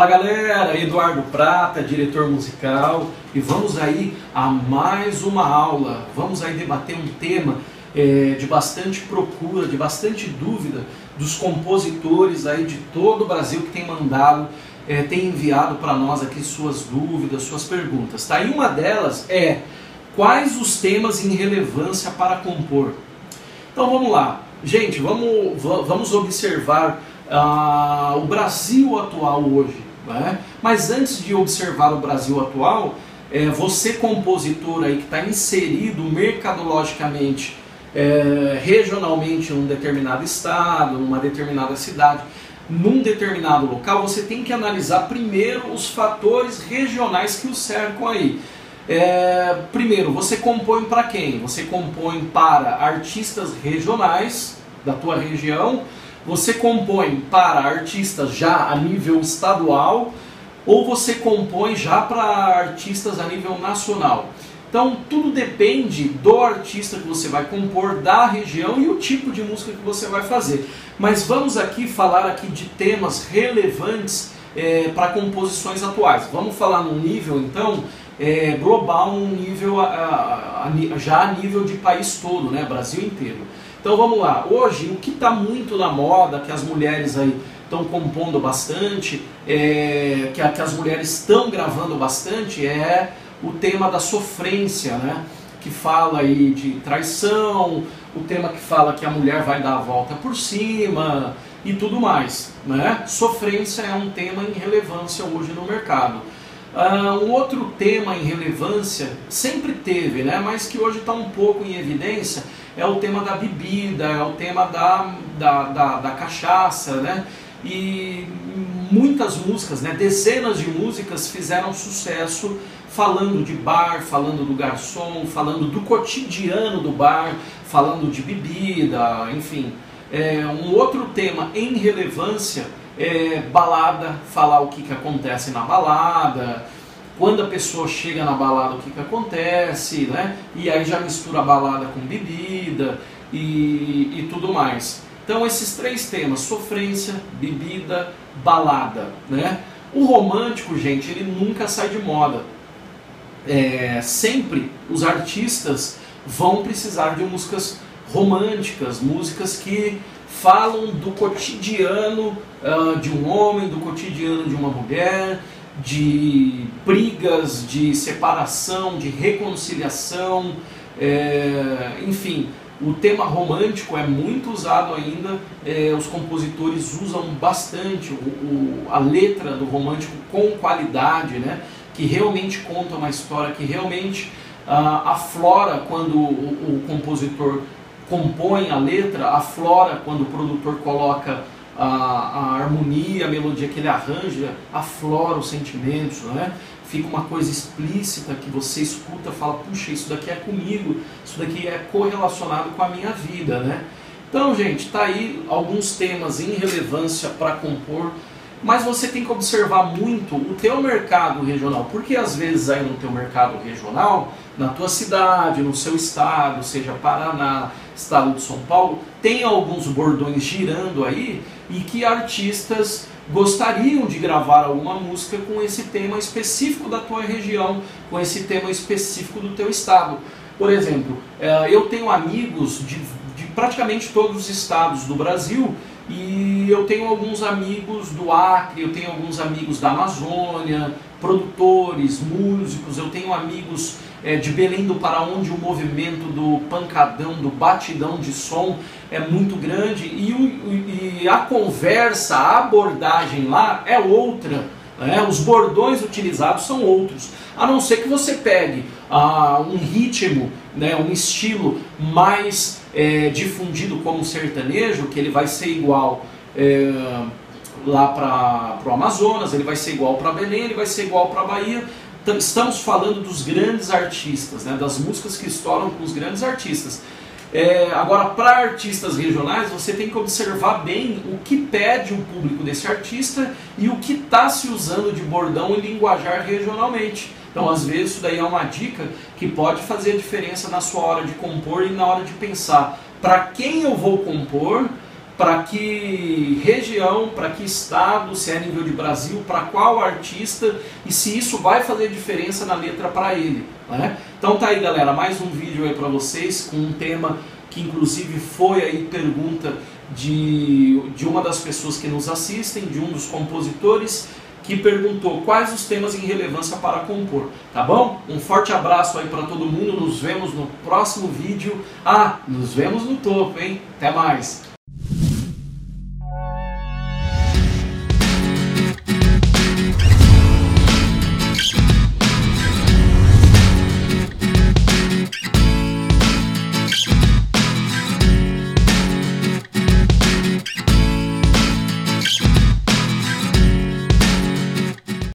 Fala galera, Eduardo Prata, diretor musical, e vamos aí a mais uma aula. Vamos aí debater um tema é, de bastante procura, de bastante dúvida dos compositores aí de todo o Brasil que tem mandado, é, tem enviado para nós aqui suas dúvidas, suas perguntas. Tá? E uma delas é quais os temas em relevância para compor. Então vamos lá, gente, vamos, vamos observar ah, o Brasil atual hoje. Né? Mas antes de observar o Brasil atual, é, você compositor aí que está inserido mercadologicamente, é, regionalmente num determinado estado, numa determinada cidade, num determinado local, você tem que analisar primeiro os fatores regionais que o cercam aí. É, primeiro, você compõe para quem? Você compõe para artistas regionais da tua região você compõe para artistas já a nível estadual ou você compõe já para artistas a nível nacional. Então tudo depende do artista que você vai compor, da região e o tipo de música que você vai fazer. Mas vamos aqui falar aqui de temas relevantes é, para composições atuais. Vamos falar num nível então é, global, um nível a, a, a, já a nível de país todo, né, Brasil inteiro. Então vamos lá, hoje o que está muito na moda, que as mulheres aí estão compondo bastante, é, que, que as mulheres estão gravando bastante, é o tema da sofrência, né? que fala aí de traição, o tema que fala que a mulher vai dar a volta por cima e tudo mais. Né? Sofrência é um tema em relevância hoje no mercado. Uh, um outro tema em relevância sempre teve, né, mas que hoje está um pouco em evidência, é o tema da bebida, é o tema da, da, da, da cachaça, né? E muitas músicas, né, dezenas de músicas fizeram sucesso falando de bar, falando do garçom, falando do cotidiano do bar, falando de bebida, enfim. É, um outro tema em relevância é balada, falar o que, que acontece na balada, quando a pessoa chega na balada, o que, que acontece, né? E aí já mistura a balada com bebida e, e tudo mais. Então esses três temas, sofrência, bebida, balada, né? O romântico, gente, ele nunca sai de moda. É, sempre os artistas vão precisar de músicas românticas, músicas que falam do cotidiano uh, de um homem, do cotidiano de uma mulher, de brigas, de separação, de reconciliação, é, enfim, o tema romântico é muito usado ainda, é, os compositores usam bastante o, o, a letra do romântico com qualidade, né, que realmente conta uma história, que realmente ah, aflora quando o, o compositor compõe a letra, aflora quando o produtor coloca a, a harmonia, a melodia que ele arranja, aflora os sentimentos, não é? Fica uma coisa explícita que você escuta, fala, puxa, isso daqui é comigo, isso daqui é correlacionado com a minha vida, né? Então, gente, tá aí alguns temas em relevância para compor, mas você tem que observar muito o teu mercado regional, porque às vezes aí no teu mercado regional, na tua cidade, no seu estado, seja Paraná, estado de São Paulo, tem alguns bordões girando aí e que artistas gostariam de gravar alguma música com esse tema específico da tua região, com esse tema específico do teu estado. Por exemplo, eh, eu tenho amigos de, de praticamente todos os estados do Brasil e eu tenho alguns amigos do Acre, eu tenho alguns amigos da Amazônia, produtores, músicos, eu tenho amigos é, de Belém do Pará, onde o movimento do pancadão, do batidão de som é muito grande e, o, e a conversa, a abordagem lá é outra. Né? Os bordões utilizados são outros. A não ser que você pegue ah, um ritmo, né, um estilo mais é, difundido como sertanejo, que ele vai ser igual é, lá para o Amazonas, ele vai ser igual para Belém, ele vai ser igual para Bahia, estamos falando dos grandes artistas, né, das músicas que estouram com os grandes artistas. É, agora, para artistas regionais, você tem que observar bem o que pede o público desse artista e o que está se usando de bordão e linguajar regionalmente. Então, às vezes, isso daí é uma dica que pode fazer a diferença na sua hora de compor e na hora de pensar para quem eu vou compor, para que região, para que estado, se é nível de Brasil, para qual artista e se isso vai fazer diferença na letra para ele. Né? Então tá aí galera, mais um vídeo aí para vocês com um tema que inclusive foi aí pergunta de, de uma das pessoas que nos assistem, de um dos compositores que perguntou quais os temas em relevância para compor, tá bom? Um forte abraço aí para todo mundo, nos vemos no próximo vídeo. Ah, nos vemos no topo, hein? Até mais!